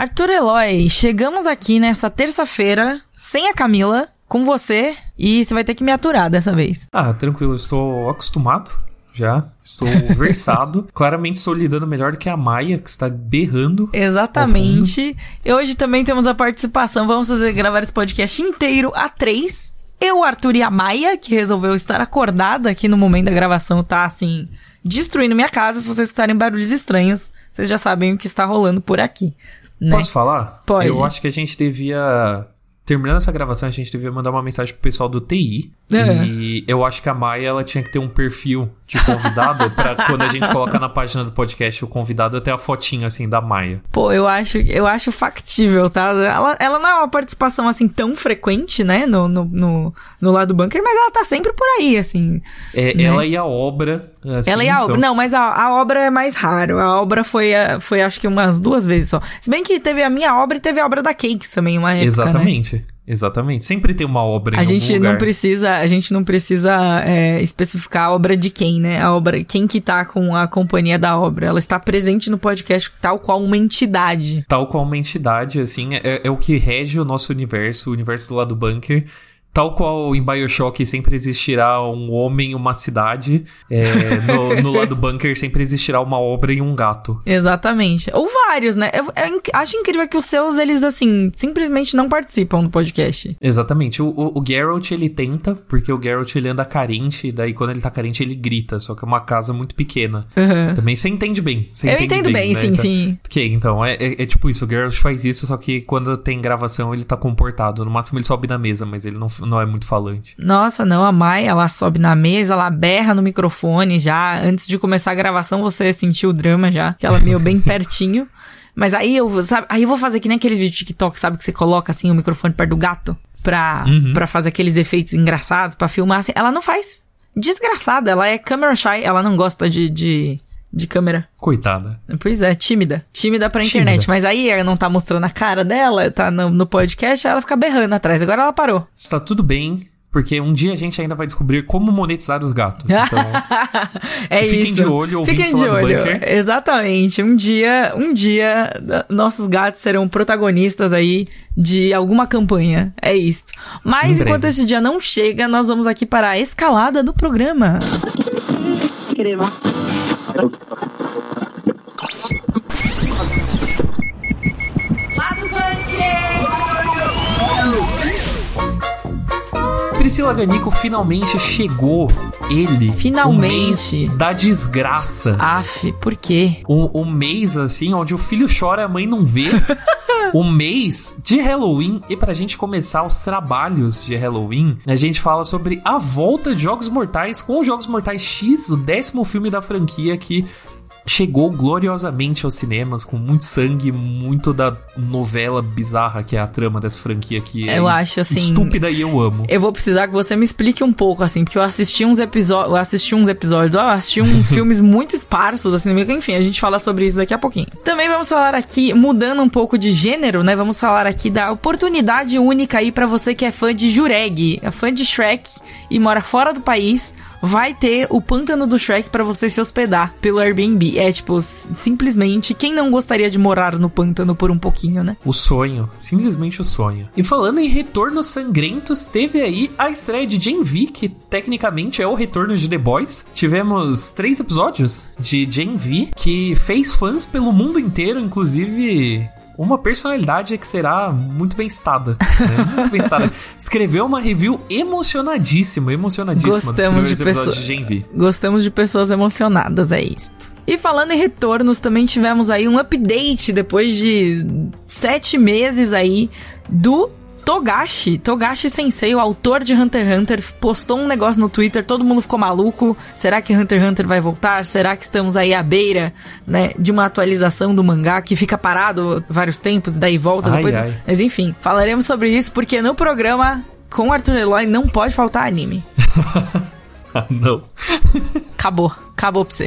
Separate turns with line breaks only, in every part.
Arthur Eloy, chegamos aqui nessa terça-feira, sem a Camila, com você, e você vai ter que me aturar dessa vez.
Ah, tranquilo, eu estou acostumado já. Estou versado. Claramente estou lidando melhor do que a Maia, que está berrando.
Exatamente. E hoje também temos a participação. Vamos fazer gravar esse podcast inteiro a três. Eu, Arthur e a Maia, que resolveu estar acordada aqui no momento da gravação, tá assim, destruindo minha casa. Se vocês escutarem barulhos estranhos, vocês já sabem o que está rolando por aqui. Né?
Posso falar?
Pode.
Eu acho que a gente devia. Terminando essa gravação, a gente devia mandar uma mensagem pro pessoal do TI.
É.
E eu acho que a Maia ela tinha que ter um perfil de convidado pra quando a gente coloca na página do podcast o convidado ter a fotinha assim da Maia.
Pô, eu acho, eu acho factível, tá? Ela, ela não é uma participação assim tão frequente, né? No, no, no, no lado do bunker, mas ela tá sempre por aí, assim.
É,
Né?
Ela e a obra. Assim,
ela e a
são-
obra. Não, mas a, a obra é mais raro. A obra foi, foi acho que umas duas vezes só. Se bem que teve a minha obra e teve a obra da Cakes também, uma época, né?
Exatamente. Sempre tem uma obra em
A
algum
gente
lugar.
não precisa, a gente não precisa é, especificar a obra de quem, né? A obra, quem que tá com a companhia da obra. Ela está presente no podcast tal qual uma entidade.
Tal qual uma entidade, assim, é, é o que rege o nosso universo, o universo do lado do bunker. Tal qual em Bioshock sempre existirá um homem e uma cidade, é, no, no lado do bunker sempre existirá uma obra e um gato.
Exatamente. Ou vários, né? Eu, eu inc- acho incrível que os seus, eles, assim, simplesmente não participam do podcast.
Exatamente. O, o, o Geralt, ele tenta, porque o Geralt, ele anda carente, e daí quando ele tá carente, ele grita, só que é uma casa muito pequena.
Uhum.
Também você entende bem. Você
Eu
entende
entendo bem,
né?
sim,
Então-
sim.
Ok, então, é, é, é tipo isso, o Geralt faz isso, só que quando tem gravação ele tá comportado. No máximo ele sobe na mesa, mas ele não, não é muito falante.
Nossa, não, a Mai, ela sobe na mesa, ela berra no microfone já. Antes de começar a gravação, você sentiu o drama já, que ela meio bem pertinho. Mas aí eu, sabe, aí eu vou fazer que nem aqueles vídeos de TikTok, sabe, que você coloca assim o microfone perto do gato pra,
Uhum.
pra fazer aqueles efeitos engraçados, pra filmar assim. Ela não faz. Desgraçada, ela é camera shy, ela não gosta de, de, de câmera.
Coitada.
Pois é, tímida. Tímida pra
Tímida.
internet. Mas aí ela não tá mostrando a cara dela, tá no, no podcast, aí ela fica berrando atrás. Agora ela parou.
Está tudo bem, porque um dia a gente ainda vai descobrir como monetizar os gatos. Então,
é
Fiquem
isso.
de olho, ouvintes
Fiquem de olho.
bunker.
Exatamente. Um dia, um dia, nossos gatos serão protagonistas aí de alguma campanha. É isso. Mas
Em
enquanto
breve.
esse dia não chega, nós vamos aqui para a escalada do programa. Eu...
Priscila Ganico finalmente chegou. Ele.
Finalmente.
Da desgraça.
Aff, por quê?
O, o mês, assim, onde o filho chora e a mãe não vê. o mês de Halloween. E pra gente começar os trabalhos de Halloween, a gente fala sobre a volta de Jogos Mortais com os Jogos Mortais X, o décimo filme da franquia que chegou gloriosamente aos cinemas, com muito sangue, muito da novela bizarra que é a trama dessa franquia que é
Eu acho, assim,
estúpida e eu amo.
Eu vou precisar que você me explique um pouco, assim, porque eu assisti uns episódios. Assisti uns episódios, eu assisti uns filmes muito esparsos, assim, enfim, a gente fala sobre isso daqui a pouquinho. Também vamos falar aqui, mudando um pouco de gênero, né? Vamos falar aqui da oportunidade única aí pra você que é fã de Jureg, é fã de Shrek e mora fora do país. Vai ter o pântano do Shrek pra você se hospedar pelo Airbnb. É tipo, simplesmente, quem não gostaria de morar no pântano por um pouquinho, né?
O sonho, simplesmente o sonho. E falando em retornos sangrentos, teve aí a estreia de Gen V, que tecnicamente é o retorno de The Boys. Tivemos três episódios de Gen V, que fez fãs pelo mundo inteiro, inclusive uma personalidade que será muito bem estada. né? Muito bem estada. Escreveu uma review emocionadíssima, emocionadíssima dos
Gostamos
primeiros
de
episódios de Gen V.
Gostamos de pessoas emocionadas, é isto. E falando em retornos, também tivemos aí um update depois de sete meses aí do Togashi. Togashi Sensei, o autor de Hunter x Hunter, postou um negócio no Twitter, todo mundo ficou maluco. Será que Hunter x Hunter vai voltar? Será que estamos aí à beira, né, de uma atualização do mangá que fica parado vários tempos e daí volta
Ai,
depois?
ai.
Mas enfim, falaremos sobre isso porque no programa com Arthur Eloy não pode faltar anime.
Ah, não.
Acabou. Acabou pra você.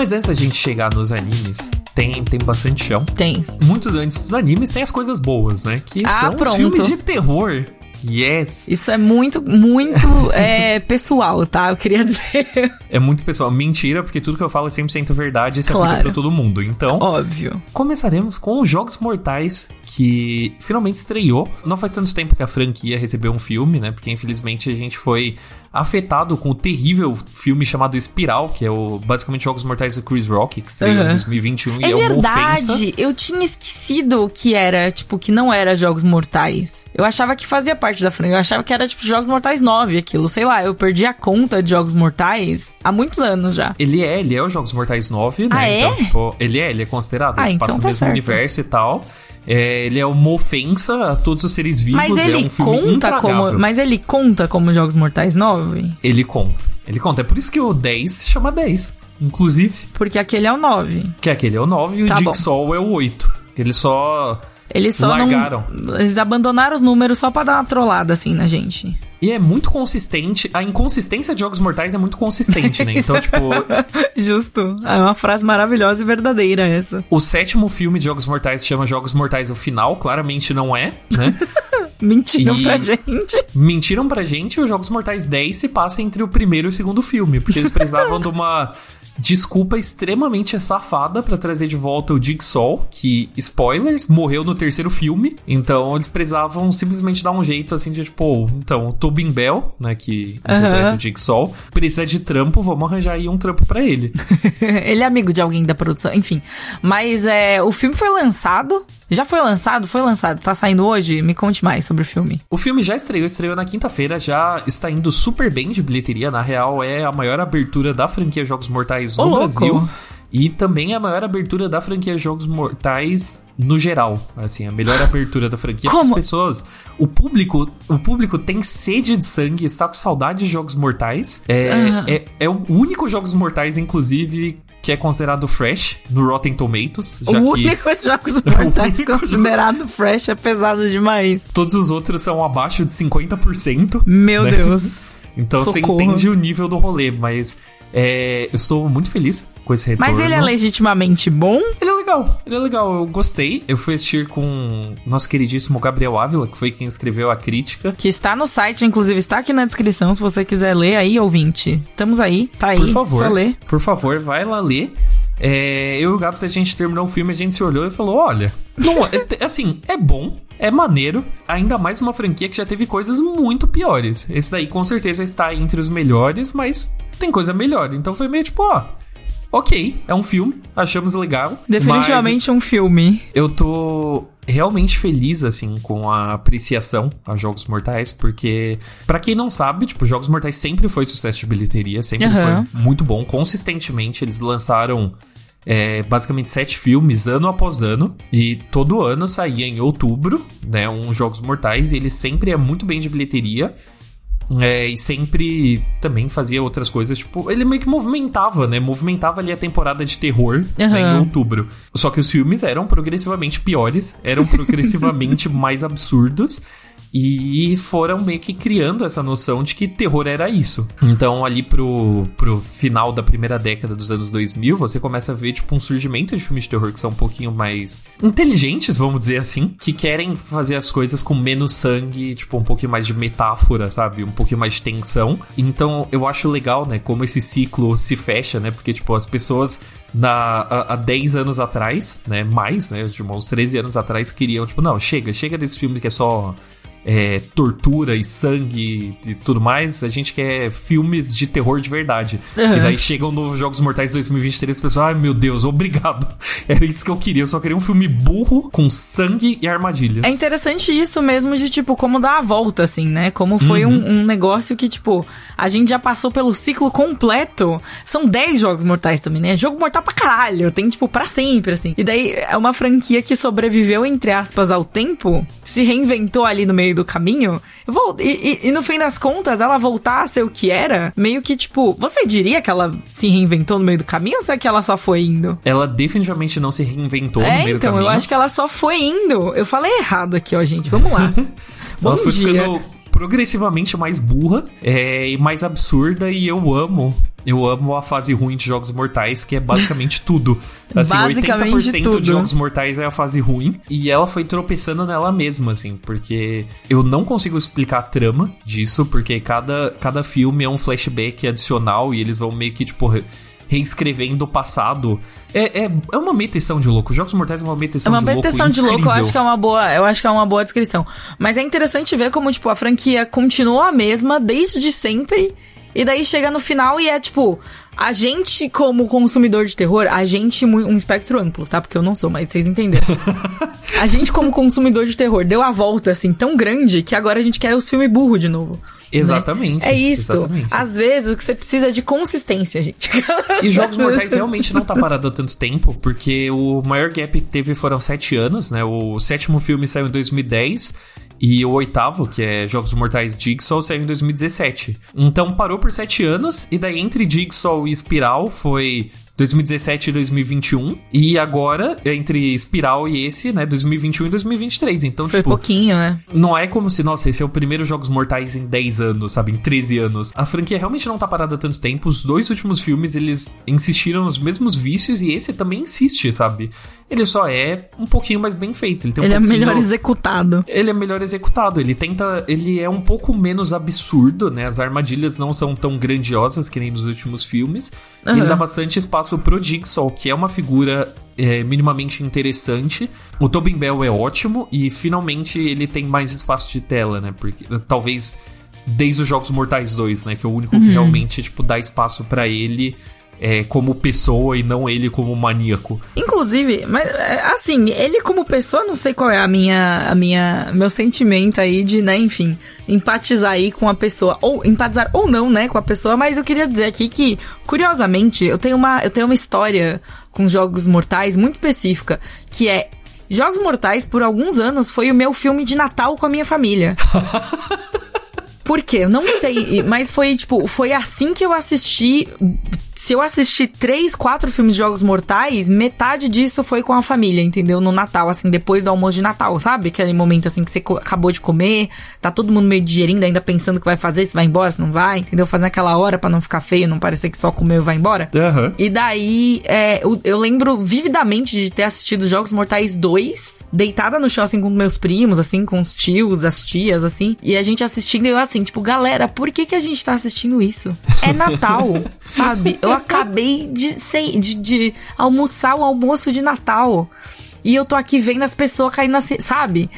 Mas antes da gente chegar nos animes, tem, tem bastante chão.
Tem.
Muitos antes dos animes tem as coisas boas, né? Que
Ah,
são
pronto.
filmes de terror Yes!
Isso é muito, muito é, pessoal, tá? Eu queria dizer.
É muito pessoal. Mentira, porque tudo que eu falo é 100% verdade e se
Claro.
aplica pra todo mundo. Então,
Óbvio.
começaremos com os Jogos Mortais, que finalmente estreou. Não faz tanto tempo que a franquia recebeu um filme, né? Porque infelizmente a gente foi afetado com o terrível filme chamado Espiral, que é o basicamente Jogos Mortais do Chris Rock, que estreou em
Aham.
2021 e
É
é uma
verdade,
ofensa.
eu tinha esquecido que era, tipo, que não era Jogos Mortais. Eu achava que fazia parte da franquia, eu achava que era, tipo, Jogos Mortais 9 aquilo, sei lá, eu perdi a conta de Jogos Mortais há muitos anos já.
Ele é, ele é os Jogos Mortais 9, né?
Ah, é?
Então, tipo, ele é, ele é considerado,
Ah,
ele se passa
então
no
tá
mesmo
certo.
universo e tal. É, ele é uma ofensa a todos os seres vivos,
Mas
é
ele
um filme
conta como, mas ele conta como Jogos Mortais 9?
Ele conta. Ele conta. É por isso que o 10 se chama 10. Inclusive,
Porque aquele é o 9.
que aquele é o 9 e
Tá
o. Jigsaw é o 8. Eles só.
Eles só
Largaram.
não. Eles abandonaram os números só pra dar uma trollada assim na gente.
E é muito consistente. A inconsistência de Jogos Mortais é muito consistente, né? Então, tipo,
Justo. É uma frase maravilhosa e verdadeira essa.
o sétimo filme de Jogos Mortais chama Jogos Mortais o Final. Claramente não é, né?
Mentiram
E-
pra gente.
Mentiram pra gente e os Jogos Mortais 10 se passa entre o primeiro e o segundo filme, porque eles precisavam de uma desculpa extremamente safada pra trazer de volta o Jigsaw, que, spoilers, morreu no terceiro filme, então eles precisavam simplesmente dar um jeito assim de tipo, "Oh, então, o Tobin Bell, né, que interpreta
Aham.
o Jigsaw, precisa de trampo, vamos arranjar aí um trampo pra ele.
Ele é amigo de alguém da produção, enfim. Mas é, o filme foi lançado. Já foi lançado? Foi lançado. Tá saindo hoje? Me conte mais sobre o filme.
O filme já estreou, estreou na quinta-feira, já está indo super bem de bilheteria. Na real, é a maior abertura da franquia Jogos Mortais
Ô,
no
louco.
Brasil. E também é a maior abertura da franquia Jogos Mortais no geral. Assim, a melhor abertura da franquia.
Como?
As pessoas, o público, o público tem sede de sangue, está com saudade de Jogos Mortais. É,
Aham.
é, é o único Jogos Mortais, inclusive, que é considerado fresh no Rotten Tomatoes. Já
o
que
único Jogos Mortais considerado fresh é pesado demais.
todos os outros são abaixo de 50%.
Meu
Né?
Deus.
Então
Socorro.
você entende o nível do rolê, mas é, eu estou muito feliz com esse retorno.
Mas ele é legitimamente bom?
Ele é legal, ele é legal, eu gostei. Eu fui assistir com nosso queridíssimo Gabriel Ávila, que foi quem escreveu a crítica.
Que está no site, inclusive está aqui na descrição, se você quiser ler aí, ouvinte. Estamos aí, tá aí,
Por favor,
só ler.
por favor, vai lá ler. É, eu e o Gabs, a gente terminou o filme, a gente se olhou e falou: olha, não, é- assim, é bom, é maneiro, ainda mais uma franquia que já teve coisas muito piores. Esse daí com certeza está entre os melhores, mas tem coisa melhor. Então foi meio tipo, ó. Ok, é um filme, achamos legal.
Definitivamente um filme.
eu tô realmente feliz, assim, com a apreciação a Jogos Mortais, porque, pra quem não sabe, tipo, Jogos Mortais sempre foi sucesso de bilheteria, sempre
Aham.
foi muito bom, consistentemente. Eles lançaram é, basicamente sete filmes ano após ano, e todo ano saía em outubro, né, um Jogos Mortais, e ele sempre é muito bem de bilheteria. É, e sempre também fazia outras coisas, tipo, ele meio que movimentava, né? Movimentava ali a temporada de terror né, em outubro. Só que os filmes eram progressivamente piores, eram progressivamente mais absurdos. E foram meio que criando essa noção de que terror era isso. Então, ali pro, pro final da primeira década dos anos 2000, você começa a ver, tipo, um surgimento de filmes de terror que são um pouquinho mais inteligentes, vamos dizer assim, que querem fazer as coisas com menos sangue, tipo, um pouquinho mais de metáfora, sabe? Um pouquinho mais de tensão. Então, eu acho legal, né, como esse ciclo se fecha, né? Porque, tipo, as pessoas na, há, há 10 anos atrás, né? Mais, né? Tipo, uns 13 anos atrás queriam, tipo, não, chega, chega desse filme que é só é, tortura e sangue e tudo mais, a gente quer filmes de terror de verdade.
Uhum.
E daí chegam novos Jogos Mortais 2023 e as pessoas, ai meu Deus, obrigado. Era isso que eu queria, eu só queria um filme burro, com sangue e armadilhas.
É interessante isso mesmo de, tipo, como dar a volta, assim, né? Como foi
Uhum.
um, um negócio que, tipo, a gente já passou pelo ciclo completo. São 10 jogos mortais também, né? Jogo mortal pra caralho. Tem, tipo, pra sempre, assim. E daí é uma franquia que sobreviveu, entre aspas, ao tempo, se reinventou ali no meio do caminho. Eu vou, e, e- e no fim das contas, ela voltar a ser o que era, meio que, tipo, você diria que ela se reinventou no meio do caminho ou será que ela só foi indo?
Ela definitivamente não se reinventou no
É,
meio
então,
do
eu
caminho.
acho que ela só foi indo. Eu falei errado aqui, ó, gente. Vamos lá. Bom
ela
dia.
ficando progressivamente mais burra é, e mais absurda e eu amo Eu amo a fase ruim de Jogos Mortais, que é basicamente tudo. Assim,
Basicamente
80%
tudo.
de Jogos Mortais é a fase ruim. E ela foi tropeçando nela mesma, assim, porque eu não consigo explicar a trama disso, porque cada, cada filme é um flashback adicional e eles vão meio que, tipo, reescrevendo o passado. É, é, é uma metação de louco. Jogos Mortais é uma
É
metação
uma
de louco.
de louco, eu acho que é uma boa, eu acho que é uma boa descrição. Mas é interessante ver como, tipo, a franquia continuou a mesma desde sempre. E daí chega no final e é tipo, a gente, como consumidor de terror, a gente, um espectro amplo, tá? Porque eu não sou, mas vocês entenderam. a gente, como consumidor de terror, deu a volta assim tão grande que agora a gente quer os filmes burro de novo. Né?
Exatamente.
É isso.
exatamente.
Às vezes o que você precisa é de consistência, gente.
E Jogos Mortais realmente não tá parado há tanto tempo, porque o maior gap que teve foram sete anos, né? O sétimo filme saiu em 2010 e o oitavo, que é Jogos Mortais Jigsaw, saiu em 2017. Então parou por sete anos, e daí entre Jigsaw e Espiral foi 2017 e 2021. E agora, entre Espiral e esse, né, 2021 e 2023. Então,
Foi
tipo,
pouquinho, né?
não é como se, nossa, esse é o primeiro Jogos Mortais em 10 anos, sabe? Em 13 anos. A franquia realmente não tá parada há tanto tempo. Os dois últimos filmes, eles insistiram nos mesmos vícios e esse também insiste, sabe? Ele só é um pouquinho mais bem feito. Ele tem um
Ele é
pouquinho...
melhor executado.
Ele é melhor executado. Ele tenta. Ele é um pouco menos absurdo, né? As armadilhas não são tão grandiosas que nem nos últimos filmes. E ele dá bastante espaço pro Jigsaw, que é uma figura é, minimamente interessante. O Tobin Bell é ótimo e finalmente ele tem mais espaço de tela, né? Porque talvez desde os Jogos Mortais 2, né? Que é o único que realmente tipo dá espaço pra ele. É, como pessoa e não ele como maníaco.
Inclusive, mas é, assim, ele como pessoa, não sei qual é a minha, a minha, meu sentimento aí de, né, enfim, empatizar aí com a pessoa ou empatizar ou não, né, com a pessoa, mas eu queria dizer aqui que, curiosamente, eu tenho uma, eu tenho uma história com jogos mortais muito específica, que é Jogos Mortais por alguns anos foi o meu filme de Natal com a minha família. Por quê? Eu não sei, mas foi tipo, foi assim que eu assisti. Se eu assisti três, quatro filmes de Jogos Mortais, metade disso foi com a família, entendeu? No Natal, assim, depois do almoço de Natal, sabe? Aquele momento assim que você acabou de comer, tá todo mundo meio digerindo, ainda pensando o que vai fazer, se vai embora, se não vai, entendeu? Fazendo aquela hora pra não ficar feio, não parecer que só comeu e vai embora.
Aham.
E daí, é, eu, eu lembro vividamente de ter assistido Jogos Mortais 2, deitada no chão, assim, com meus primos, assim, com os tios, as tias, assim. E a gente assistindo, e eu assim, tipo, galera, por que que a gente tá assistindo isso? É Natal, sabe? Eu acabei de, sei, de, de almoçar o almoço de Natal. E eu tô aqui vendo as pessoas caindo assim, sabe?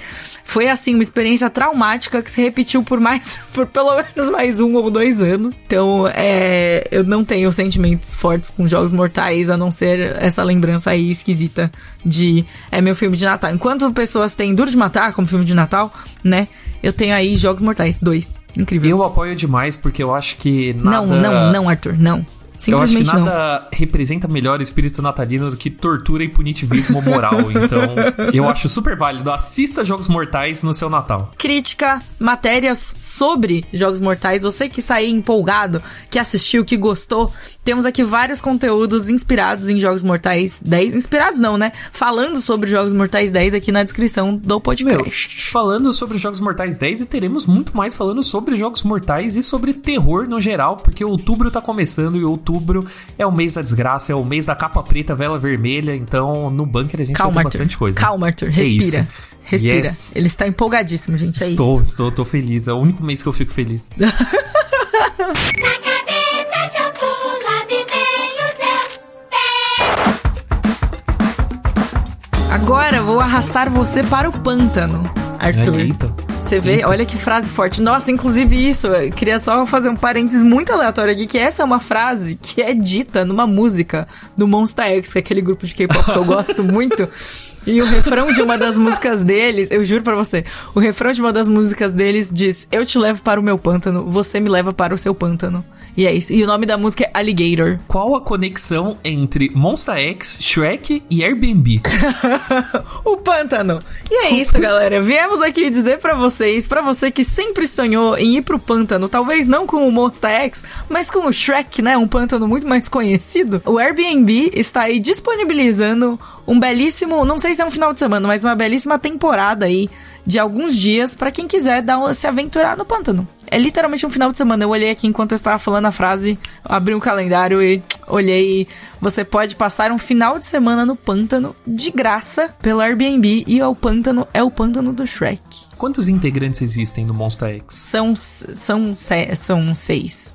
Foi assim, uma experiência traumática que se repetiu por mais, por pelo menos mais um ou dois anos. Então, é, eu não tenho sentimentos fortes com jogos mortais, a não ser essa lembrança aí esquisita de é meu filme de Natal. Enquanto pessoas têm Duro de Matar como filme de Natal, né? Eu tenho aí Jogos Mortais 2. Incrível.
Eu apoio demais porque eu acho que nada.
Não, não, não, Arthur, não.
Eu acho que
Simplesmente não.
nada representa melhor o espírito natalino do que tortura e punitivismo moral. então, eu acho super válido. Assista Jogos Mortais no seu Natal.
crítica, matérias sobre Jogos Mortais. Você que está aí empolgado, que assistiu, que gostou, temos aqui vários conteúdos inspirados em Jogos Mortais 10. Inspirados não, né? Falando sobre Jogos Mortais 10 aqui na descrição do
Meu,
podcast.
falando sobre Jogos Mortais 10 e teremos muito mais falando sobre Jogos Mortais e sobre terror no geral, porque outubro tá começando e outubro é o mês da desgraça, é o mês da capa preta, vela vermelha, então no bunker a gente
Calma,
vai ter
Arthur.
bastante coisa.
Calma, Arthur.
É
Respira.
isso.
Respira.
Yes.
Ele está empolgadíssimo, gente. É
Estou,
isso.
estou, tô feliz. É o único mês que eu fico feliz.
Agora vou arrastar você para o pântano, Arthur.
Eita.
Você vê, olha que frase forte. Nossa, inclusive isso, eu queria só fazer um parênteses muito aleatório aqui, que essa é uma frase que é dita numa música do Monsta X, que é aquele grupo de K-pop que eu gosto muito. E o refrão de uma das músicas deles, eu juro pra você, o refrão de uma das músicas deles diz: Eu te levo para o meu pântano, você me leva para o seu pântano. E é isso. E o nome da música é Alligator.
Qual a conexão entre Monster X, Shrek e Airbnb?
o pântano. E é isso, galera. Viemos aqui dizer pra vocês, pra você que sempre sonhou em ir pro pântano, talvez não com o Monster X, mas com o Shrek, né? Um pântano muito mais conhecido. O Airbnb está aí disponibilizando um belíssimo, não sei se é um final de semana, mas uma belíssima temporada aí de alguns dias pra quem quiser dar um- se aventurar no pântano. É literalmente um final de semana. Eu olhei aqui enquanto eu estava falando a frase, abri o calendário e olhei. Você pode passar um final de semana no pântano de graça pelo Airbnb e o pântano é o pântano do Shrek.
Quantos integrantes existem no Monster X?
São são são seis.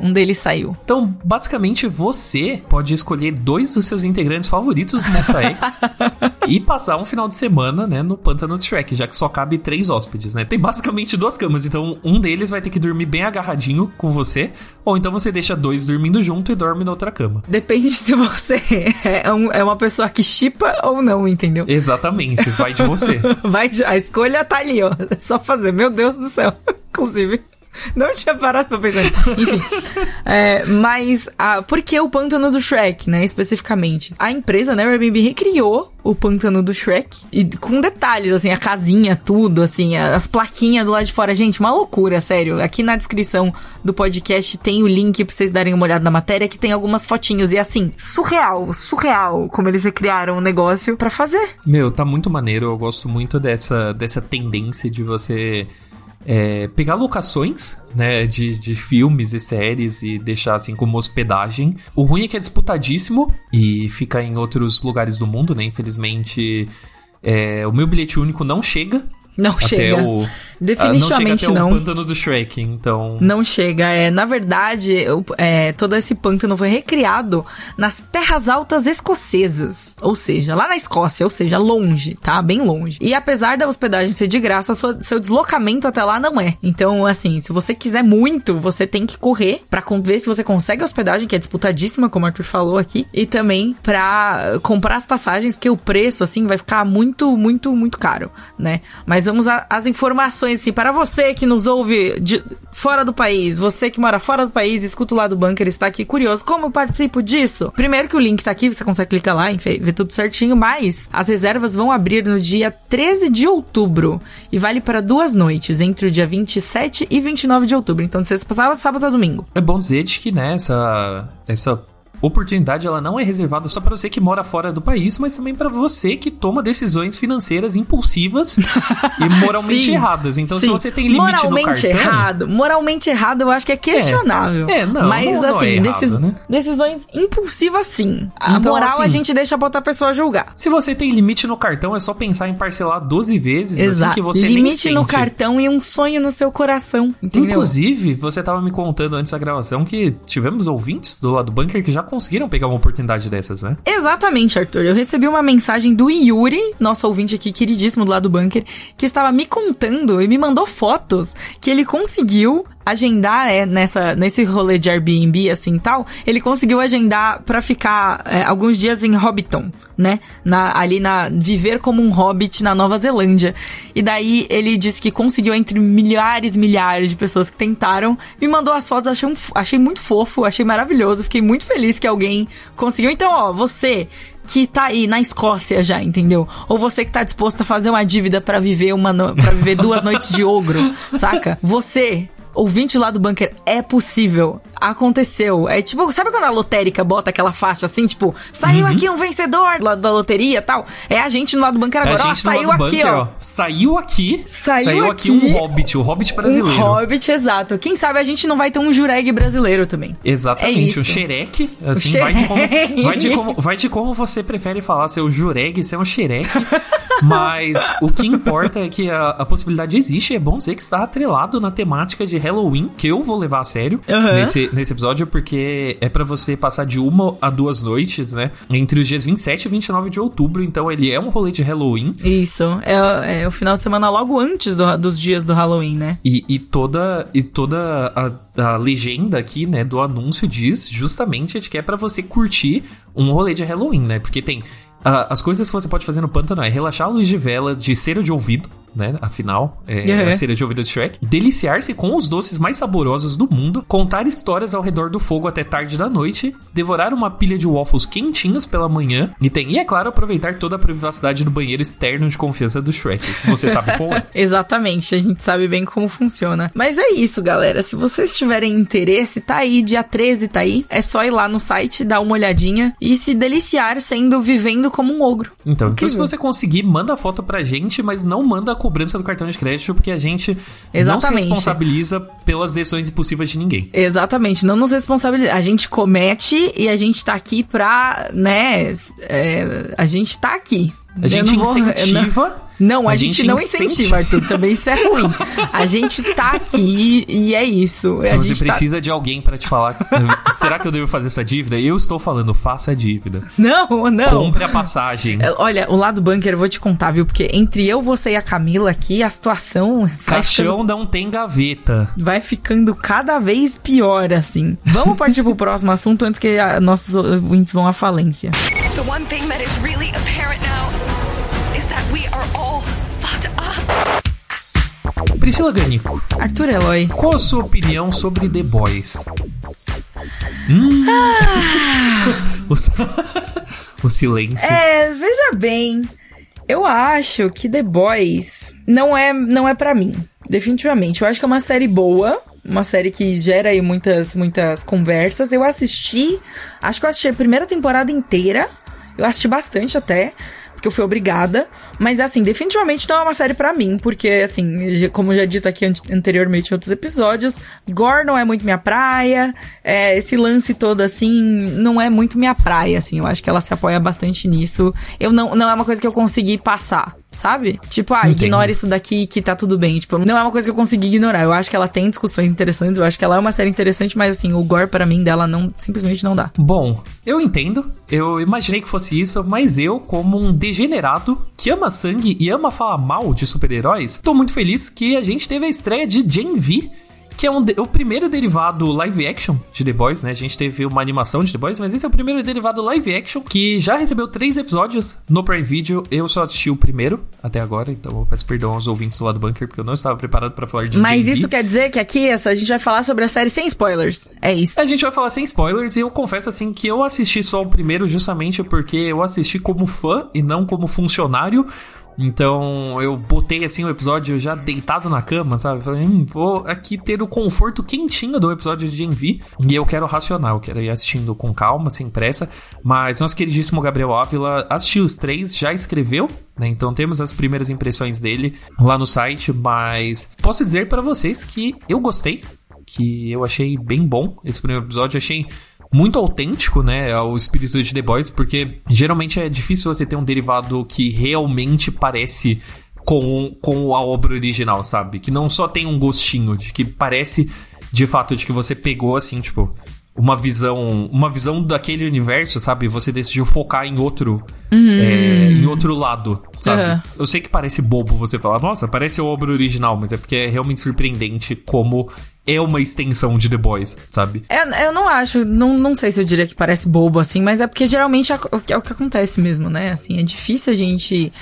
Um deles saiu.
Então, basicamente, você pode escolher dois dos seus integrantes favoritos do Monster X e passar um final de semana, né, no Pântano Shrek, já que só cabe três hóspedes, né? Tem basicamente duas camas, então um deles vai ter que dormir bem agarradinho com você, ou então você deixa dois dormindo junto e dorme na outra cama.
Depende se você é, um- é uma pessoa que chipa ou não, entendeu?
Exatamente, vai de você.
Vai, a escolha tá ali, ó. É só fazer. Meu Deus do céu. Inclusive. Não tinha parado pra pensar. Enfim. É, mas, ah, por que o pântano do Shrek, né? Especificamente. A empresa, né? O Airbnb recriou o pântano do Shrek. E com detalhes, assim, a casinha, tudo, assim, a- as plaquinhas do lado de fora. Gente, uma loucura, sério. Aqui na descrição do podcast tem o link pra vocês darem uma olhada na matéria, que tem algumas fotinhos. E assim, surreal, surreal como eles recriaram o negócio pra fazer.
Meu, tá muito maneiro. Eu gosto muito dessa, dessa tendência de você é, pegar locações, né, de, de filmes e séries e deixar assim como hospedagem. O ruim é que é disputadíssimo e fica em outros lugares do mundo, né? Infelizmente, é, o meu bilhete único não chega.
Não
até
chega.
o.
Definitivamente
ah, não. Chega
não.
o pântano do Shrek, então.
Não chega. É, na verdade, é, todo esse pântano foi recriado nas terras altas escocesas. Ou seja, lá na Escócia, ou seja, longe, tá? Bem longe. E apesar da hospedagem ser de graça, sua- seu deslocamento até lá não é. Então, assim, se você quiser muito, você tem que correr pra con- ver se você consegue a hospedagem, que é disputadíssima, como o Arthur falou aqui. E também pra comprar as passagens, porque o preço, assim, vai ficar muito, muito, muito caro, né? Mas vamos às informações, assim, para você que nos ouve de fora do país, você que mora fora do país, escuta o lado do bunker, está aqui curioso, como eu participo disso? Primeiro que o link tá aqui, você consegue clicar lá e ver tudo certinho, mas as reservas vão abrir no dia 13 de outubro e vale para duas noites, entre o dia 27 e 29 de outubro. Então, de sexta pra sábado, a domingo.
É bom dizer que, né, essa, essa oportunidade ela não é reservada só para você que mora fora do país, mas também para você que toma decisões financeiras impulsivas e moralmente
Sim,
erradas. Então, se
Sim.
você tem limite no
moralmente
cartão,
errado, moralmente errado, eu acho que é questionável.
É, não,
Mas
não- não
assim,
é errado,
decis-
né?
decisões impulsivas sim. A
Então,
moral a
assim-
gente deixa pra outra pessoa julgar.
se você tem limite no cartão, é só pensar em parcelar 12 vezes, assim
Exato.
que você
Limite no cartão e um sonho no seu coração, entendeu?
Inclusive, você tava me contando antes da gravação que tivemos ouvintes do lado do bunker que já conseguiram pegar uma oportunidade dessas, né?
Exatamente, Arthur. Eu recebi uma mensagem do Yuri, nosso ouvinte aqui queridíssimo do lado do bunker, que estava me contando e me mandou fotos que ele conseguiu agendar é, nessa, nesse rolê de Airbnb, assim e tal. Ele conseguiu agendar pra ficar é, alguns dias em Hobbiton, né? Na, ali na. Viver como um hobbit na Nova Zelândia. E daí ele disse que conseguiu entre milhares e milhares de pessoas que tentaram. Me mandou as fotos, achei, um, achei muito fofo, achei maravilhoso. Fiquei muito feliz que alguém conseguiu. Então, ó, você que tá aí na Escócia já, entendeu? Ou você que tá disposto a fazer uma dívida pra viver uma no... para viver duas noites de ogro, saca? Você Ouvinte lá do bunker, é possível. Aconteceu. É tipo, sabe quando a lotérica bota aquela faixa assim, tipo, saiu
Uhum.
aqui um vencedor lá da loteria e tal? É a gente no lado do bunker agora,
a
ó, saiu aqui,
bunker,
ó.
Saiu aqui.
Saiu
aqui
aqui
um hobbit, o hobbit brasileiro.
Um hobbit, exato. Quem sabe a gente não vai ter um jureg brasileiro também. É
Exatamente,
isso.
um xereque. Assim,
Um
vai, de como,
xereque.
vai, de como, vai de como você prefere falar, se é o jureg, se é um xereque. Mas o que importa é que a, a possibilidade existe. É bom dizer que está atrelado na temática de Halloween, que eu vou levar a sério
Aham.
nesse, nesse episódio, porque é pra você passar de uma a duas noites, né? Entre os dias 27 e 29 de outubro. Então ele é um rolê de Halloween.
Isso. É, é o final de semana logo antes do- dos dias do Halloween, né?
E, e toda, e toda a, a legenda aqui, né, do anúncio diz justamente que é pra você curtir um rolê de Halloween, né? Porque tem ah, as coisas que você pode fazer no pântano é relaxar a luz de vela de cera de ouvido, né? Afinal, é
Uhum.
a cera de ouvido de Shrek. Deliciar-se com os doces mais saborosos do mundo, contar histórias ao redor do fogo até tarde da noite, devorar uma pilha de waffles quentinhos pela manhã e tem, e é claro, aproveitar toda a privacidade do banheiro externo de confiança do Shrek. Você sabe qual é.
Exatamente, a gente sabe bem como funciona. Mas é isso, galera. Se vocês tiverem interesse, tá aí, dia 13 tá aí. É só ir lá no site, dar uma olhadinha e se deliciar sendo vivendo como um ogro.
Então, então se você conseguir, manda foto pra gente, mas não manda cobrança do cartão de crédito, porque a gente não se
Exatamente.
responsabiliza pelas decisões impossíveis de ninguém.
Exatamente, não nos responsabiliza. A gente comete e a gente tá aqui pra, né? é, a gente tá aqui.
A gente
não vou-
incentiva.
Não, a,
A
gente,
gente
não
incentiva.
incentiva, Arthur. Também isso é ruim. A gente tá aqui e é isso.
Se
a
você
gente tá-
precisa de alguém pra te falar, será que eu devo fazer essa dívida? Eu estou falando, faça a dívida.
Não, não.
Compre a passagem.
É, Olha, o lado bunker eu vou te contar, viu? Porque entre eu, você e a Camila aqui, a situação vai ficando,
Caixão não tem gaveta.
vai ficando cada vez pior, assim. Vamos partir pro próximo assunto antes que a- nossos ouvintes vão à falência.
The one thing that
Priscila Ganico,
Arthur Eloy.
qual a sua opinião sobre The Boys? Hum. o, si- o silêncio.
É, veja bem. Eu acho que The Boys não é, não é para mim. Definitivamente. Eu acho que é uma série boa. Uma série que gera aí muitas, muitas conversas. Eu assisti. Acho que eu assisti a primeira temporada inteira. Eu assisti bastante até. Porque eu fui obrigada. Mas, assim, definitivamente não é uma série pra mim. Porque, assim, como já dito aqui an- anteriormente em outros episódios, Gore não é muito minha praia. É, esse lance todo, assim, não é muito minha praia, assim. Eu acho que ela se apoia bastante nisso. Eu não, não é uma coisa que eu consegui passar, sabe? Tipo, ah,
Entendo.
ignora isso daqui que tá tudo bem. Tipo, não é uma coisa que eu consegui ignorar. Eu acho que ela tem discussões interessantes. Eu acho que ela é uma série interessante, mas, assim, o Gore pra mim dela não, simplesmente não dá.
Bom, eu entendo. Eu imaginei que fosse isso, mas eu, como um degenerado que ama sangue e ama falar mal de super-heróis, tô muito feliz que a gente teve a estreia de Gen V. Que é um de- o primeiro derivado live action de The Boys, né? A gente teve uma animação de The Boys, mas esse é o primeiro derivado live action que já recebeu três episódios no Prime Video. Eu só assisti o primeiro até agora, então eu peço perdão aos ouvintes do lado bunker, porque eu não estava preparado pra falar de
Mas isso quer dizer que aqui essa, a gente vai falar sobre a série sem spoilers. É isso.
A gente vai falar sem spoilers e eu confesso assim que eu assisti só o primeiro justamente porque eu assisti como fã e não como funcionário. Então eu botei assim o episódio já deitado na cama, sabe? Falei, hum, vou aqui ter o conforto quentinho do episódio de Gen V e eu quero racionar, eu quero ir assistindo com calma, sem pressa. Mas nosso queridíssimo Gabriel Ávila assistiu os três, já escreveu, né? Então temos as primeiras impressões dele lá no site, mas posso dizer pra vocês que eu gostei que eu achei bem bom esse primeiro episódio. Achei muito autêntico, né, ao espírito de The Boys, porque geralmente é difícil você ter um derivado que realmente parece com, com a obra original, sabe? Que não só tem um gostinho, de que parece de fato de que você pegou assim, tipo, uma visão, uma visão daquele universo, sabe? Você decidiu focar em outro, é, em outro lado, sabe?
Uhum.
Eu sei que parece bobo você falar, nossa, parece a obra original, mas é porque é realmente surpreendente como é uma extensão de The Boys, sabe?
Eu, eu não acho, não, não sei se eu diria que parece bobo assim, mas é porque geralmente é, o que- é o que acontece mesmo, né? Assim, é difícil a gente.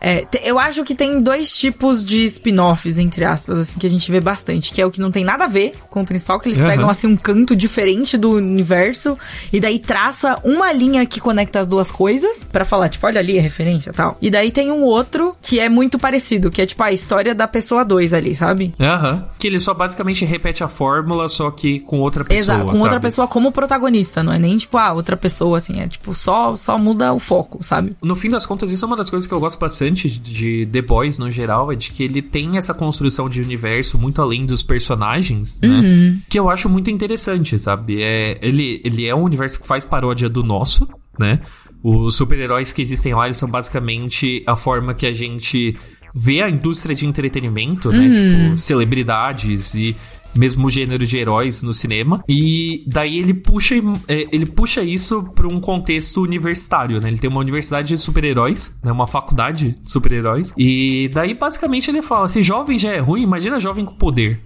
É, eu acho que tem dois tipos de spin-offs, entre aspas, assim, que a gente vê bastante, que é o que não tem nada a ver com o principal, que eles
Aham.
pegam assim um canto diferente do universo e daí traça uma linha que conecta as duas coisas pra falar, tipo, olha ali a referência e tal. E daí tem um outro que é muito parecido, que é tipo a história da pessoa 2 ali, sabe?
Aham. Que ele só basicamente repete a fórmula, só que com outra pessoa.
Exato, com outra
sabe?
pessoa como protagonista, não é nem tipo, ah, outra pessoa, assim, é tipo, só, só muda o foco, sabe?
No fim das contas, isso é uma das coisas que eu gosto bastante de The Boys no geral, é de que ele tem essa construção de universo muito além dos personagens, né? Que eu acho muito interessante, sabe? É, ele, ele é um universo que faz paródia do nosso, né? Os super-heróis que existem lá, são basicamente a forma que a gente vê a indústria de entretenimento, né? Tipo, celebridades e mesmo gênero de heróis no cinema. E daí ele puxa, é, ele puxa isso para um contexto universitário, né? Ele tem uma universidade de super-heróis, né? Uma faculdade de super-heróis. E daí, basicamente, ele fala: se jovem já é ruim, imagina jovem com poder.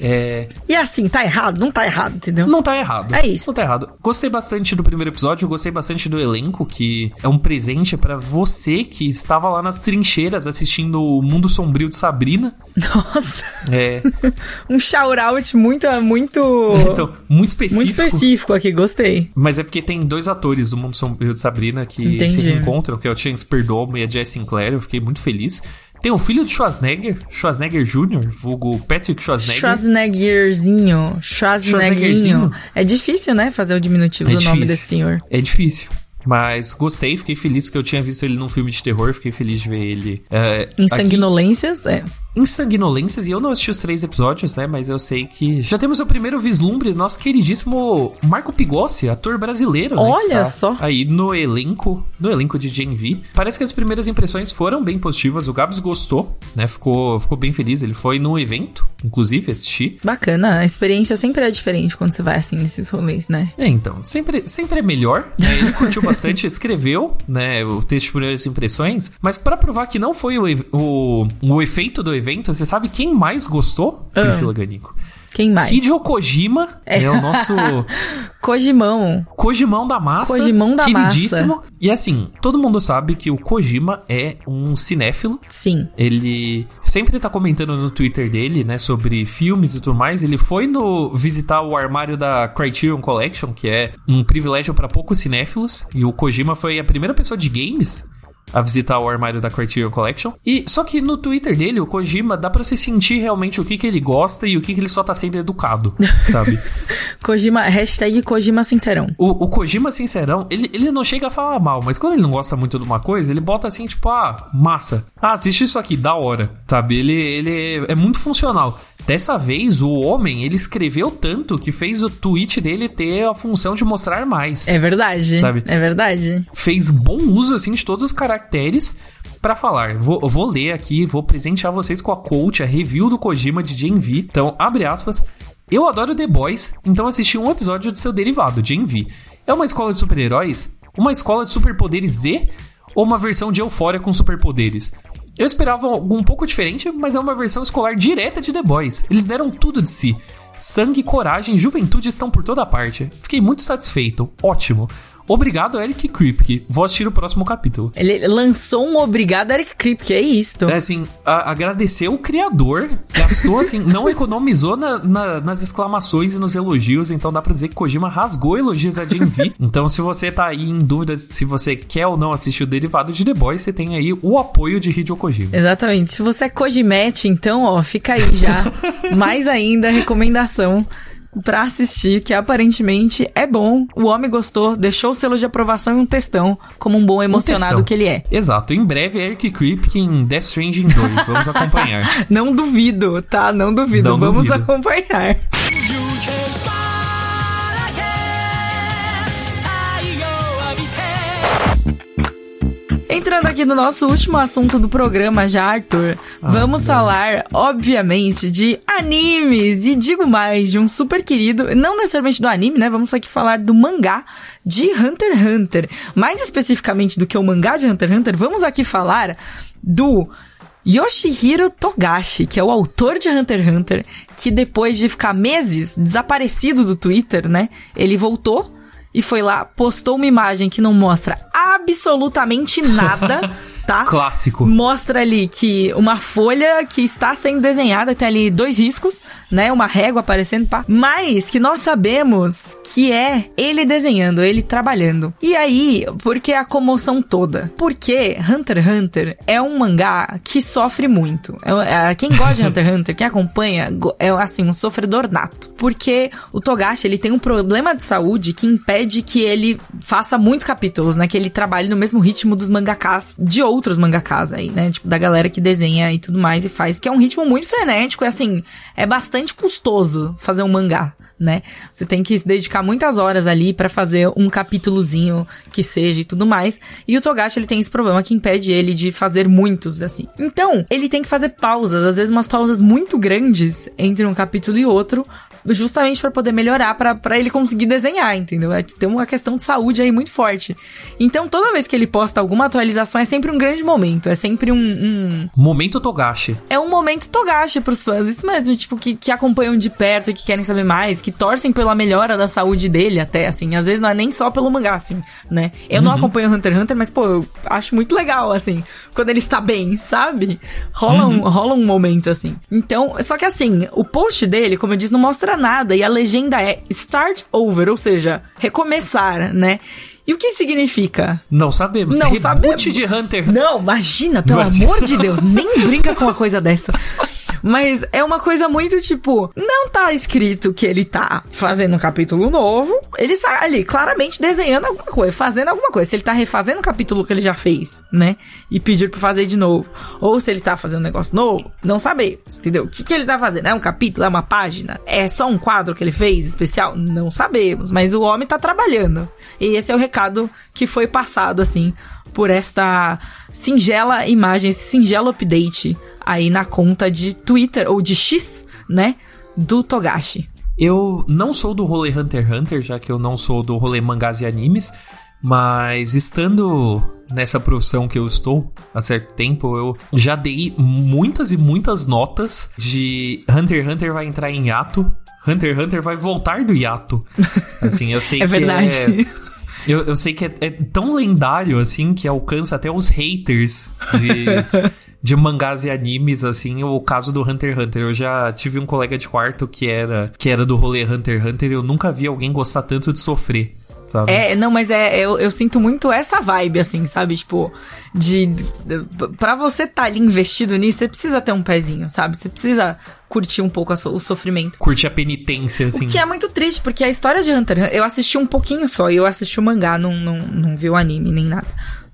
É,
E assim, tá errado? Não tá errado, entendeu?
não tá errado.
É isso.
Não tá errado. Gostei bastante do primeiro episódio, gostei bastante do elenco, que é um presente pra você que estava lá nas trincheiras assistindo o Mundo Sombrio de Sabrina.
Nossa,
É,
um shout-out muito, muito...
então, muito específico.
muito específico aqui, gostei.
Mas é porque tem dois atores do Mundo Sombrio de Sabrina que
Entendi.
se reencontram, que é o Chance Perdomo e a Jess Sinclair. Eu fiquei muito feliz. Tem o filho do Schwarzenegger, Schwarzenegger Jr., vulgo Patrick Schwarzenegger.
Schwarzeneggerzinho.
Schwarzeneggerzinho.
É difícil, né, fazer o diminutivo
É
do nome
difícil.
desse senhor.
É difícil. Mas gostei, fiquei feliz que eu tinha visto ele num filme de terror, fiquei feliz de ver ele. é,
Em
aqui-
sanguinolências, é.
Em Sanguinolências, e eu não assisti os três episódios, né? Mas eu sei que já temos o primeiro vislumbre do nosso queridíssimo Marco Pigossi, ator brasileiro. né,
Olha só.
Aí no elenco, no elenco de Gen V. Parece que as primeiras impressões foram bem positivas. O Gabs gostou, né? Ficou, ficou bem feliz. Ele foi num evento, inclusive, assistir.
Bacana, a experiência sempre é diferente quando você vai assim nesses rolês, né?
É, então, sempre, sempre é melhor. Né? Ele curtiu bastante, escreveu, né, o texto de primeiras impressões. Mas pra provar que não foi o, o, o efeito do evento, você sabe quem mais gostou?
Ah.
Priscila Ganico.
Quem mais?
Hideo Kojima é. o nosso
Kojimão.
Kojimão da massa.
Kojimão da
queridíssimo. E assim, todo mundo sabe que o Kojima é um cinéfilo.
Sim.
Ele sempre tá comentando no Twitter dele, né, sobre filmes e tudo mais. Ele foi no visitar o armário da Criterion Collection, que é um privilégio para poucos cinéfilos, e o Kojima foi a primeira pessoa de games a visitar o armário da Criterion Collection. E só que no Twitter dele, o Kojima dá pra você sentir realmente o que que ele gosta e o que que ele só tá sendo educado, sabe?
Kojima, hashtag Kojima Sincerão.
O, o Kojima, sincerão, ele, ele não chega a falar mal, mas quando ele não gosta muito de uma coisa, ele bota assim, tipo, ah, massa. Ah, assiste isso aqui, da hora. Sabe? Ele, ele é muito funcional. Dessa vez, o homem, ele escreveu tanto que fez o tweet dele ter a função de mostrar mais.
É verdade.
Sabe?
É verdade.
Fez bom uso, assim, de todos os caracteres pra falar. Vou, vou ler aqui, vou presentear vocês com a coach, a review do Kojima de Gen V. Então, abre aspas. Eu adoro The Boys, então assisti um episódio do seu derivado, Gen V. É uma escola de super-heróis? Uma escola de superpoderes Z? Ou uma versão de Euphoria com superpoderes? Eu esperava algo um pouco diferente, mas é uma versão escolar direta de The Boys. Eles deram tudo de si. Sangue, coragem, juventude estão por toda parte. Fiquei muito satisfeito. Ótimo. Obrigado, Eric Kripke. Vou assistir o próximo capítulo.
Ele lançou um obrigado Eric Kripke, é isto.
É assim, a- agradeceu o criador, gastou assim, não economizou na- na- nas exclamações e nos elogios, então dá pra dizer que Kojima rasgou elogios a Gen V. então, se você tá aí em dúvida se você quer ou não assistir o derivado de The Boys, você tem aí o apoio de Hideo Kojima.
Exatamente. Se você é Kojimete, então, ó, fica aí já. Mais ainda, recomendação pra assistir, que aparentemente é bom. O homem gostou, deixou o selo de aprovação e um textão, como um bom emocionado
textão.
que ele é.
Exato, em breve Eric Kripke em Death Stranding 2, vamos acompanhar.
Não duvido, tá? Não duvido.
Não
Vamos
duvido.
acompanhar. Entrando aqui no nosso último assunto do programa já, Arthur, vamos falar, obviamente, de animes. E digo mais, de um super querido, não necessariamente do anime, né? Vamos aqui falar do mangá de Hunter x Hunter. Mais especificamente do que o mangá de Hunter x Hunter, vamos aqui falar do Yoshihiro Togashi, que é o autor de Hunter x Hunter, que depois de ficar meses desaparecido do Twitter, né? Ele voltou e foi lá, postou uma imagem que não mostra absolutamente nada, tá?
Clássico.
Mostra ali que uma folha que está sendo desenhada, tem ali dois riscos, né? Uma régua aparecendo, pá. Mas que nós sabemos que é ele desenhando, ele trabalhando. E aí, por que a comoção toda? Porque Hunter x Hunter é um mangá que sofre muito. É- é- quem gosta de Hunter x Hunter, quem acompanha, é assim, um sofredor nato. Porque o Togashi, ele tem um problema de saúde que impede que ele faça muitos capítulos, né? Que ele trabalhe no mesmo ritmo dos mangakas, de outros mangakas aí, né? Tipo, da galera que desenha e tudo mais e faz. Porque é um ritmo muito frenético e, assim, é bastante custoso fazer um mangá, né? Você tem que se dedicar muitas horas ali pra fazer um capítulozinho que seja e tudo mais. E o Togashi, ele tem esse problema que impede ele de fazer muitos, assim. Então, ele tem que fazer pausas, às vezes umas pausas muito grandes entre um capítulo e outro, justamente pra poder melhorar, pra pra ele conseguir desenhar, entendeu? É, Tem uma questão de saúde aí muito forte. Então, toda vez que ele posta alguma atualização, é sempre um grande momento, é sempre um- um,
Momento Togashi.
é um momento Togashi pros fãs, isso mesmo, tipo, que, que acompanham de perto e que querem saber mais, que torcem pela melhora da saúde dele até, assim, às vezes não é nem só pelo mangá, assim, né? Eu não acompanho Hunter x Hunter, mas, pô, eu acho muito legal, assim, quando ele está bem, sabe? Rola, um, rola um momento, assim. Então, só que assim, o post dele, como eu disse, não mostra nada, e a legenda é Start Over, ou seja, recomeçar, né? E o que significa?
Não sabemos.
Não
Reboot
sabemos.
de Hunter
Não, imagina, pelo
Imagina.
amor de Deus, nem brinca com uma coisa dessa. Mas é uma coisa muito tipo, não tá escrito que ele tá fazendo um capítulo novo. Ele está ali claramente desenhando alguma coisa, fazendo alguma coisa. Se ele tá refazendo um capítulo que ele já fez, né? E pedir pra fazer de novo. Ou se ele tá fazendo um negócio novo, não sabemos, entendeu? O que, que ele tá fazendo? É um capítulo? É uma página? É só um quadro que ele fez especial? Não sabemos. Mas o homem tá trabalhando. E esse é o recado que foi passado, assim, por esta singela imagem, esse singelo update aí na conta de Twitter ou de X, né? Do Togashi.
Eu não sou do rolê Hunter x Hunter, já que eu não sou do rolê mangás e animes, mas estando nessa profissão que eu estou há certo tempo, eu já dei muitas e muitas notas de Hunter x Hunter vai entrar em hiato, Hunter x Hunter vai voltar do hiato. Assim, eu sei
É
que
verdade.
é... Eu, eu sei que é, é tão lendário, assim, que alcança até os haters de, de mangás e animes, assim, o caso do Hunter x Hunter. Eu já tive um colega de quarto que era, que era do rolê Hunter x Hunter e eu nunca vi alguém gostar tanto de sofrer, sabe?
É, não, mas é, eu, eu sinto muito essa vibe, assim, sabe? Tipo, de. de pra você tá ali investido nisso, você precisa ter um pezinho, sabe? Você precisa curtir um pouco so- o sofrimento.
Curte a penitência, assim.
O que é muito triste, porque a história de Hunter, eu assisti um pouquinho só, e eu assisti o mangá, não, não, não vi o anime nem nada.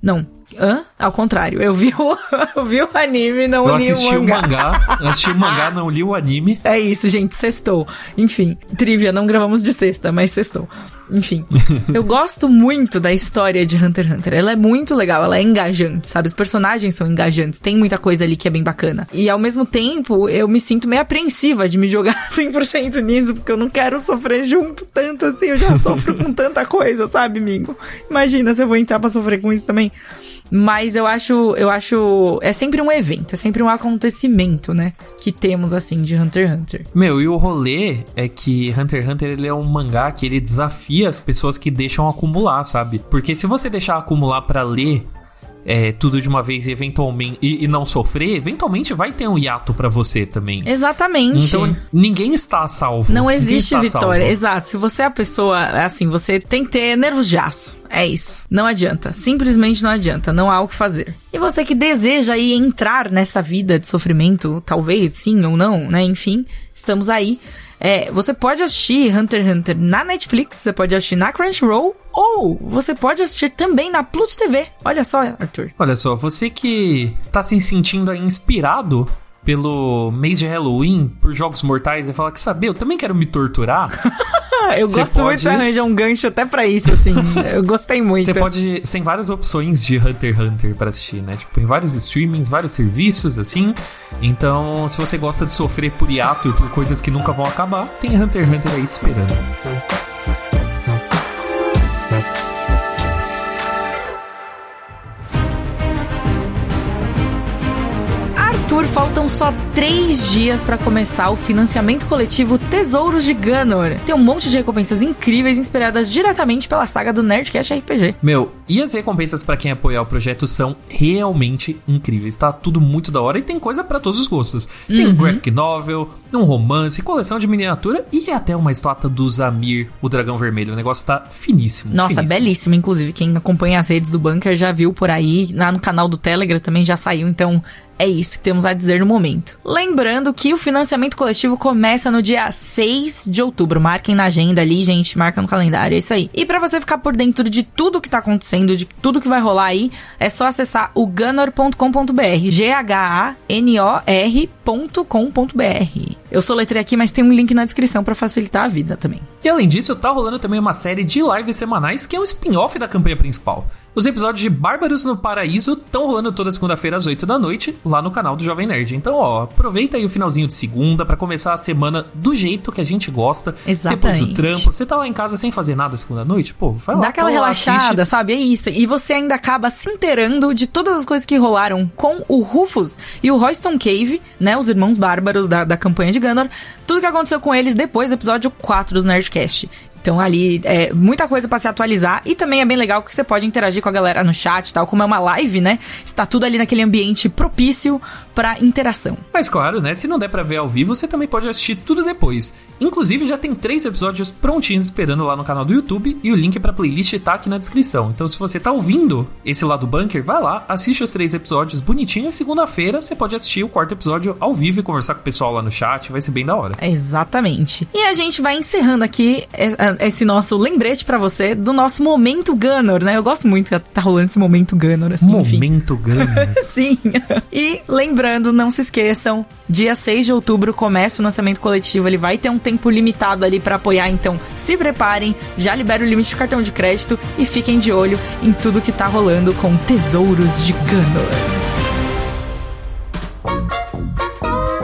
Não. Hã? Ao contrário, eu vi o, eu vi o anime, não
Eu
li
assisti
o
o
mangá.
mangá, eu assisti o mangá, não li o anime.
É isso, gente, sextou. Enfim, trivia, não gravamos de sexta, mas sextou. Enfim, eu gosto muito da história de Hunter x Hunter. Ela é muito legal, ela é engajante, sabe? Os personagens são engajantes, tem muita coisa ali que é bem bacana. E ao mesmo tempo, eu me sinto meio apreensiva de me jogar 100% nisso, porque eu não quero sofrer junto tanto assim. Eu já sofro com tanta coisa, sabe, amigo? Imagina se eu vou entrar pra sofrer com isso também. Mas eu acho, eu acho, é sempre um evento, é sempre um acontecimento, né? Que temos assim de Hunter x Hunter.
Meu, e o rolê é que Hunter x Hunter ele é um mangá que ele desafia as pessoas que deixam acumular, sabe? Porque se você deixar acumular pra ler é, tudo de uma vez e eventualmente e, e não sofrer, eventualmente vai ter um hiato pra você também.
Exatamente.
Então ninguém está a salvo.
não existe vitória.
salvo.
Exato. Se você é a pessoa, assim, você tem que ter nervos de aço. É isso. Não adianta. Simplesmente não adianta. Não há o que fazer. E você que deseja aí entrar nessa vida de sofrimento, talvez sim ou não, né? Enfim, estamos aí. É, você pode assistir Hunter x Hunter na Netflix, você pode assistir na Crunchyroll, ou você pode assistir também na Pluto TV. Olha só, Arthur.
Olha só, você que tá se sentindo aí inspirado pelo mês de Halloween, por jogos mortais, e fala que saber, eu também quero me torturar.
Eu
Você
gosto muito de
pode-
arranjar um gancho até pra isso, assim. eu gostei muito.
Você pode. Tem várias opções de Hunter x Hunter pra assistir, né? Tipo, em vários streamings, vários serviços, assim. Então, se você gosta de sofrer por hiato e por coisas que nunca vão acabar, tem Hunter x Hunter aí te esperando.
Arthur, faltam só três dias pra começar o financiamento coletivo Tesouros de Gunor. Tem um monte de recompensas incríveis inspiradas diretamente pela saga do Nerdcast RPG.
Meu, e as recompensas pra quem apoiar o projeto são realmente incríveis. Tá tudo muito da hora e tem coisa pra todos os gostos. Tem
Uhum.
um graphic novel, um romance, coleção de miniatura e até uma estátua do Zamir, o dragão vermelho. O negócio tá finíssimo.
Nossa,
finíssimo.
belíssima, inclusive. Quem acompanha as redes do Bunker já viu por aí. Lá no canal do Telegram também já saiu, então é isso que temos a dizer no momento. Lembrando que o financiamento coletivo começa no dia 6 de outubro. Marquem na agenda ali, gente, marca no calendário, é isso aí. E pra você ficar por dentro de tudo que tá acontecendo, de tudo que vai rolar aí, é só acessar o gunor.com.br, G H A N O R.com.br. Eu soletrei aqui, mas tem um link na descrição pra facilitar a vida também.
E além disso, tá rolando também uma série de lives semanais que é um spin-off da campanha principal. Os episódios de Bárbaros no Paraíso estão rolando toda segunda-feira às 8 da noite, lá no canal do Jovem Nerd. Então, ó, aproveita aí o finalzinho de segunda pra começar a semana do jeito que a gente gosta.
Exatamente.
Depois do trampo. Você tá lá em casa sem fazer nada segunda-noite? Pô, vai lá.
Dá aquela
lá,
relaxada, sabe? É isso. E você ainda acaba se inteirando de todas as coisas que rolaram com o Rufus e o Royston Cave, né? Os irmãos bárbaros da, da campanha de Gunnar. Tudo que aconteceu com eles depois do episódio 4 do Nerdcast. Então ali é muita coisa pra se atualizar e também é bem legal que você pode interagir com a galera no chat e tal, como é uma live, né? Está tudo ali naquele ambiente propício pra interação.
Mas claro, né? Se não der pra ver ao vivo, você também pode assistir tudo depois. Inclusive, já tem três episódios prontinhos esperando lá no canal do YouTube e o link pra playlist tá aqui na descrição. Então, se você tá ouvindo esse lado bunker, vai lá, assiste os três episódios bonitinho e segunda-feira você pode assistir o quarto episódio ao vivo e conversar com o pessoal lá no chat, vai ser bem da hora.
Exatamente. E a gente vai encerrando aqui é, esse nosso lembrete pra você do nosso momento Gunner, né? Eu gosto muito que tá rolando esse momento Gunner, assim, enfim.
Momento grande.
Sim. E lembrando, não se esqueçam, dia 6 de outubro começa o lançamento coletivo, ele vai ter um tempo limitado ali pra apoiar, então se preparem, já libera o limite de cartão de crédito e fiquem de olho em tudo que tá rolando com Tesouros de Gunner.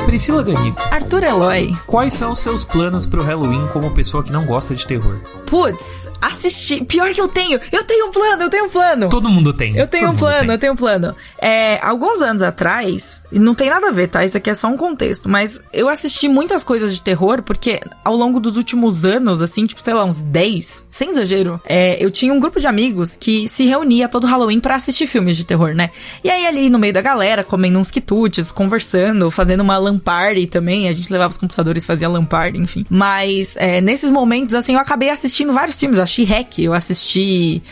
Priscila Ganico,
Arthur Eloy,
quais são os seus planos pro Halloween como pessoa que não gosta de terror?
putz, assisti. Pior que eu tenho, eu tenho um plano, eu tenho um plano.
Todo mundo tem.
Eu tenho
Todo
um plano,
tem.
eu tenho um plano. É, alguns anos atrás, e não tem nada a ver, tá? Isso aqui é só um contexto, mas eu assisti muitas coisas de terror, porque ao longo dos últimos anos, assim, tipo, sei lá, uns 10, sem exagero, é, eu tinha um grupo de amigos que se reunia todo Halloween pra assistir filmes de terror, né? E aí ali no meio da galera, comendo uns quitutes, conversando, fazendo uma LAN party também, a gente levava os computadores e fazia LAN party, enfim. Mas é, nesses momentos, assim, eu acabei assistindo vários filmes, eu assisti Hack, eu assisti...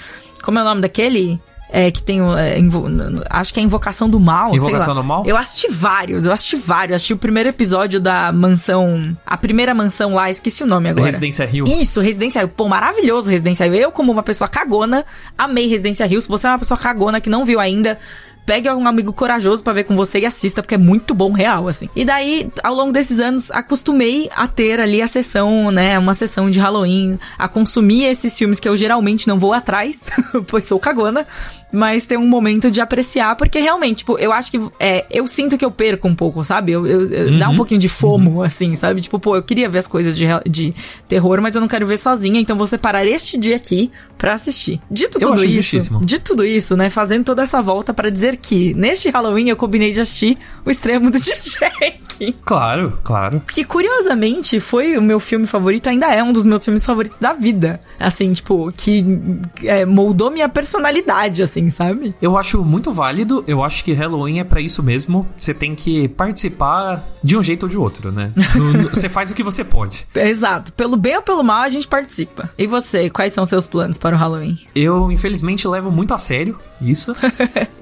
Como é o nome daquele? É, que tem é, invo- acho que é Invocação do Mal.
Invocação do Mal?
Eu assisti vários, eu assisti vários. Eu assisti o primeiro episódio da mansão. A primeira mansão lá, esqueci o nome agora.
Residência Rio.
Isso, Residência Rio. Pô, maravilhoso Residência Rio. Eu, como uma pessoa cagona, amei Residência Rio. Se você é uma pessoa cagona que não viu ainda. Pegue um amigo corajoso pra ver com você e assista, porque é muito bom real, assim. E daí, ao longo desses anos, acostumei a ter ali a sessão, né? Uma sessão de Halloween, a consumir esses filmes que eu geralmente não vou atrás, pois sou cagona, mas ter um momento de apreciar, porque realmente, tipo, eu acho que é, eu sinto que eu perco um pouco, sabe? Eu, eu- eu- Dá um pouquinho de fomo, assim, sabe? Tipo, pô, eu queria ver as coisas de, de terror, mas eu não quero ver sozinha, então vou separar este dia aqui pra assistir. Dito tudo isso,
justíssimo.
de tudo isso, né? Fazendo toda essa volta pra dizer que neste Halloween eu combinei de assistir o extremo do Jack.
Claro, claro.
Que curiosamente foi o meu filme favorito, ainda é um dos meus filmes favoritos da vida. Assim, tipo, que é, moldou minha personalidade, assim, sabe?
Eu acho muito válido. Eu acho que Halloween é pra isso mesmo. Você tem que participar de um jeito ou de outro, né? Você faz o que você pode.
Exato. Pelo bem ou pelo mal, a gente participa. E você, quais são seus planos para o Halloween?
Eu, infelizmente, levo muito a sério isso.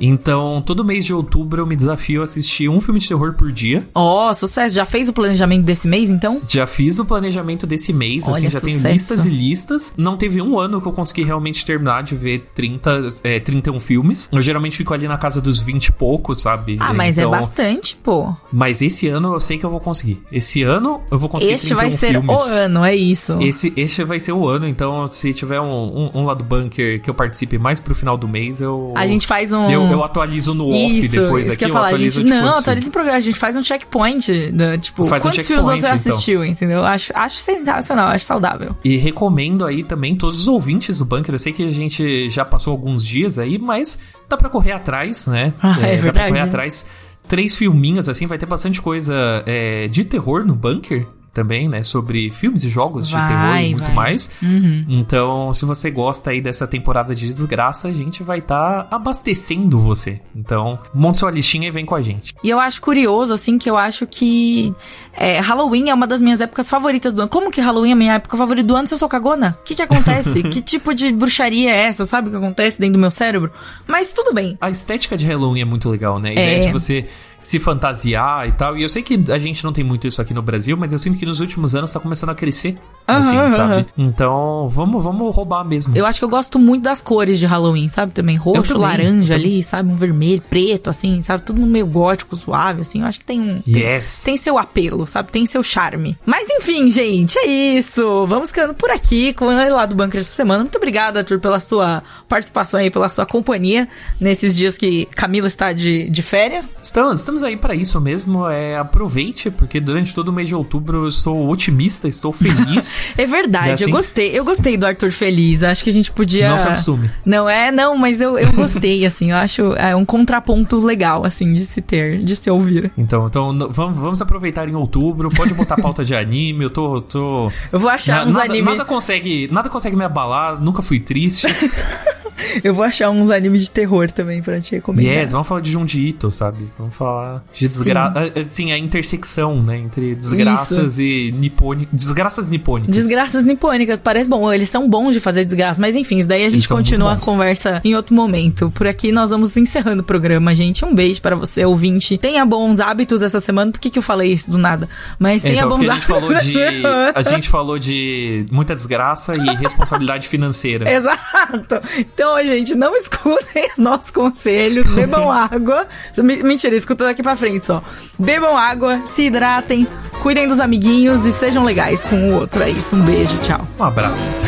Então, todo mês de outubro eu me desafio a assistir um filme de terror por dia.
Ó, sucesso. Já fez o planejamento desse mês, então?
Já fiz o planejamento desse mês, assim,
Olha,
já tenho
sucesso.
listas e listas. Não teve um ano que eu consegui realmente terminar de ver 30, é, 31 filmes. Eu geralmente fico ali na casa dos 20 e poucos, sabe?
Ah, mas é
Então,
bastante, pô.
Mas esse ano eu sei que eu vou conseguir. Esse ano eu vou conseguir
Este vai
31
ser
filmes.
o ano, é isso.
Esse, esse vai ser o ano, então se tiver um, um, um lado bunker que eu participe mais pro final do mês, eu.
A gente faz um.
Eu, eu atualizo no off
Isso,
depois
isso
aqui.
que eu
eu
falar. A
atualizo
gente,
de
não, atualiza
filmes.
o programa. A gente faz um checkpoint. Da, tipo,
Faz um
quantos filmes
checkpoint,
você
então.
assistiu, entendeu? Acho, acho sensacional, acho saudável.
E recomendo aí também todos os ouvintes do bunker. Eu sei que a gente já passou alguns dias aí, mas dá pra correr atrás, né?
Ah, é
Dá pra
verdade.
correr atrás. Três filminhos, assim, vai ter bastante coisa é, de terror no bunker também, né? Sobre filmes e jogos de
Vai,
terror e muito
vai.
mais.
Uhum.
Então, se você gosta aí dessa temporada de desgraça, a gente vai estar abastecendo você. Então, monte sua listinha e vem com a gente.
E eu acho curioso, assim, que eu acho que é, Halloween é uma das minhas épocas favoritas do ano. Como que Halloween é a minha época favorita do ano se eu sou cagona? O que que acontece? que tipo de bruxaria é essa? Sabe o que acontece dentro do meu cérebro? Mas tudo bem.
A estética de Halloween é muito legal, né? A
É.
ideia de você se fantasiar e tal. E eu sei que a gente não tem muito isso aqui no Brasil, mas eu sinto que nos últimos anos tá começando a crescer. Assim,
Aham,
sabe? Então, vamos, vamos roubar mesmo.
Eu acho que eu gosto muito das cores de Halloween, sabe? Também roxo,
também,
laranja ali, sabe? Um vermelho, preto, assim, sabe? Tudo meio gótico, suave, assim. Eu acho que tem um. tem-
Yes.
Tem seu apelo, sabe? Tem seu charme. Mas enfim, gente, é isso. Vamos ficando por aqui com o lá do Bunker essa semana. Muito obrigada, Arthur, pela sua participação aí, pela sua companhia nesses dias que Camila está de, de férias.
Estamos, estamos aí pra isso mesmo. É, aproveite, porque durante todo o mês de outubro eu estou otimista, estou feliz.
É verdade,
É assim?
eu gostei. Eu gostei do Arthur feliz. Acho que a gente podia.
Não se acostume.
Não é, não, mas eu, eu gostei, assim. Eu acho é um contraponto legal, assim, de se ter, de se ouvir.
Então, então vamos, vamos aproveitar em outubro. Pode botar pauta de anime. Eu tô. tô...
Eu vou achar
Na-
uns
nada,
anime.
nada consegue, nada consegue me abalar. Nunca fui triste.
Eu vou achar uns animes de terror também pra te recomendar.
Yes, vamos falar de Junji Ito, sabe? Vamos falar de desgraça. Sim, a intersecção, né? Entre desgraças e nipônicas. Desgraças nipônicas.
Desgraças nipônicas, parece bom. Eles são bons de fazer desgraça, mas enfim, isso daí a gente
Eles
continua a conversa em outro momento. Por aqui nós vamos encerrando o programa, gente. Um beijo pra você, ouvinte. Tenha bons hábitos essa semana. Por que, que eu falei isso do nada? Mas tenha
Então,
bons
porque a gente
hábitos.
falou de. A gente falou de muita desgraça e responsabilidade financeira.
Exato. Então, gente, não escutem os nossos conselhos, bebam água. Me- Mentira, escuta daqui pra frente só. Bebam água, se hidratem, cuidem dos amiguinhos e sejam legais com o outro. É isso. Um beijo, tchau.
Um abraço.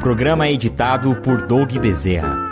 Programa editado por Doug Bezerra.